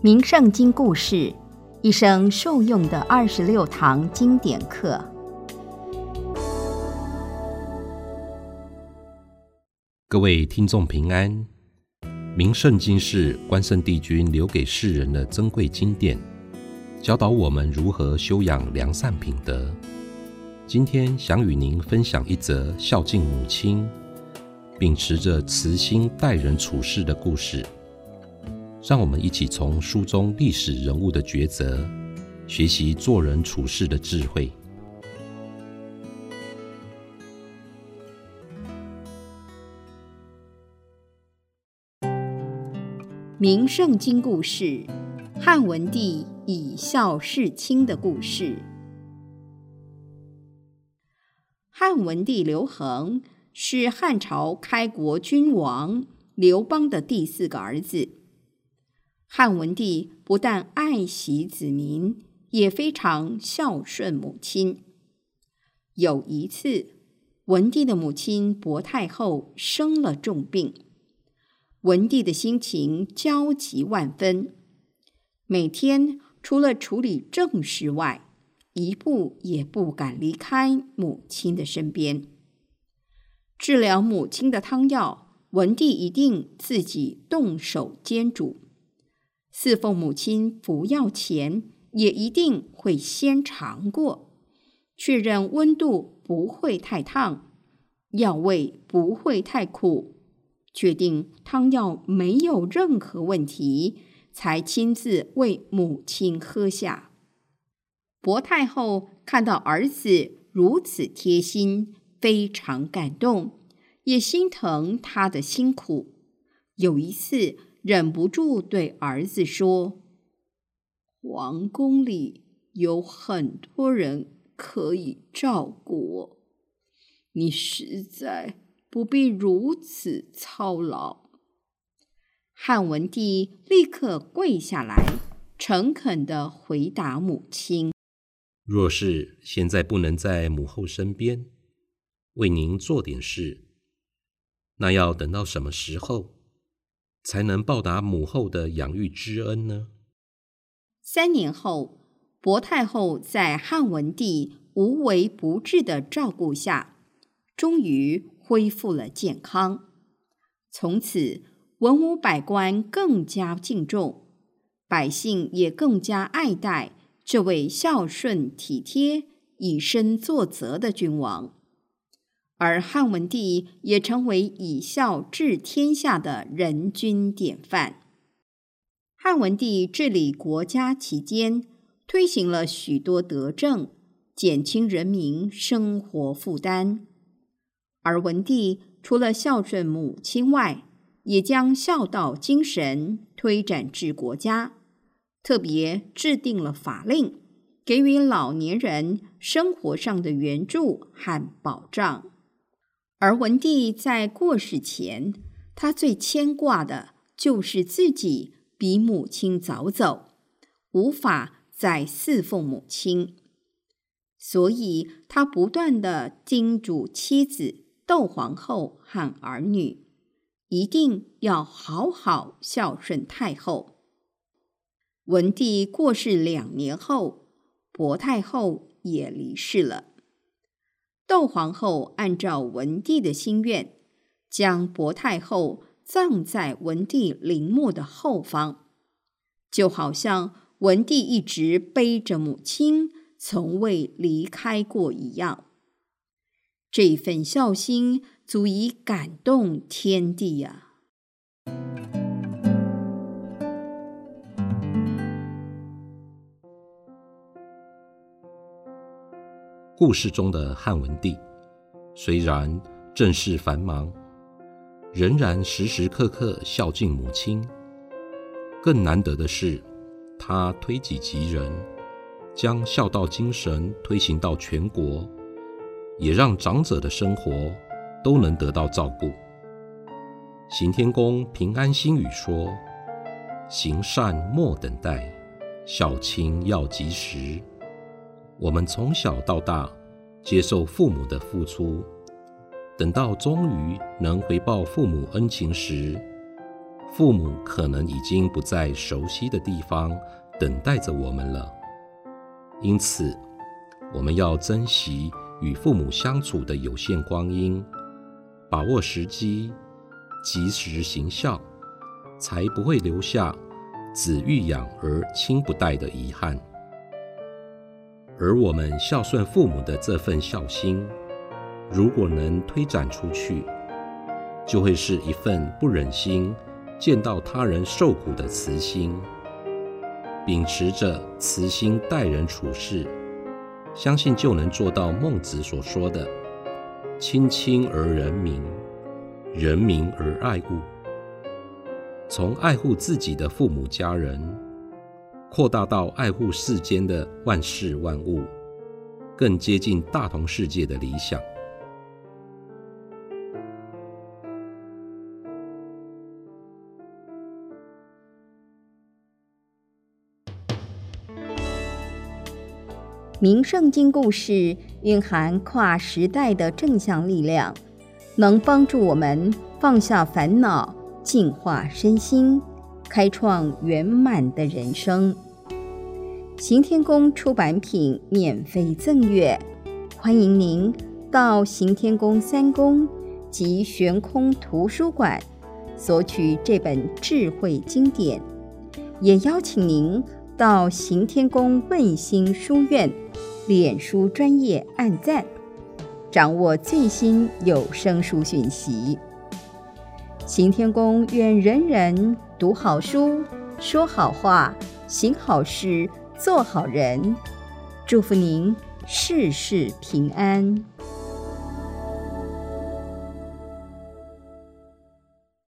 名圣经故事，一生受用的二十六堂经典课。各位听众平安。名圣经是关圣帝君留给世人的珍贵经典，教导我们如何修养良善品德。今天想与您分享一则孝敬母亲，秉持着慈心待人处事的故事。让我们一起从书中历史人物的抉择，学习做人处事的智慧。名圣经故事：汉文帝以孝事亲的故事。汉文帝刘恒是汉朝开国君王刘邦的第四个儿子。汉文帝不但爱惜子民，也非常孝顺母亲。有一次，文帝的母亲薄太后生了重病，文帝的心情焦急万分，每天除了处理政事外，一步也不敢离开母亲的身边。治疗母亲的汤药，文帝一定自己动手煎煮。侍奉母亲服药前，也一定会先尝过，确认温度不会太烫，药味不会太苦，确定汤药没有任何问题，才亲自为母亲喝下。薄太后看到儿子如此贴心，非常感动，也心疼他的辛苦。有一次。忍不住对儿子说：“皇宫里有很多人可以照顾我，你实在不必如此操劳。”汉文帝立刻跪下来，诚恳的回答母亲：“若是现在不能在母后身边为您做点事，那要等到什么时候？”才能报答母后的养育之恩呢？三年后，薄太后在汉文帝无微不至的照顾下，终于恢复了健康。从此，文武百官更加敬重，百姓也更加爱戴这位孝顺体贴、以身作则的君王。而汉文帝也成为以孝治天下的人君典范。汉文帝治理国家期间，推行了许多德政，减轻人民生活负担。而文帝除了孝顺母亲外，也将孝道精神推展至国家，特别制定了法令，给予老年人生活上的援助和保障。而文帝在过世前，他最牵挂的就是自己比母亲早走，无法再侍奉母亲，所以他不断的叮嘱妻子窦皇后和儿女，一定要好好孝顺太后。文帝过世两年后，薄太后也离世了。窦皇后按照文帝的心愿，将薄太后葬在文帝陵墓的后方，就好像文帝一直背着母亲，从未离开过一样。这份孝心足以感动天地呀！故事中的汉文帝，虽然政事繁忙，仍然时时刻刻孝敬母亲。更难得的是，他推己及人，将孝道精神推行到全国，也让长者的生活都能得到照顾。行天宫平安心语说：“行善莫等待，孝亲要及时。”我们从小到大接受父母的付出，等到终于能回报父母恩情时，父母可能已经不在熟悉的地方等待着我们了。因此，我们要珍惜与父母相处的有限光阴，把握时机，及时行孝，才不会留下子欲养而亲不待的遗憾。而我们孝顺父母的这份孝心，如果能推展出去，就会是一份不忍心见到他人受苦的慈心。秉持着慈心待人处事，相信就能做到孟子所说的“亲亲而人民，人民而爱物”。从爱护自己的父母家人，扩大到爱护世间的万事万物，更接近大同世界的理想。名圣经故事蕴含跨时代的正向力量，能帮助我们放下烦恼，净化身心，开创圆满的人生。行天宫出版品免费赠阅，欢迎您到行天宫三宫及悬空图书馆索取这本智慧经典，也邀请您。到行天宫问心书院脸书专业按赞，掌握最新有声书讯息。行天宫愿人人读好书，说好话，行好事，做好人。祝福您事事平安。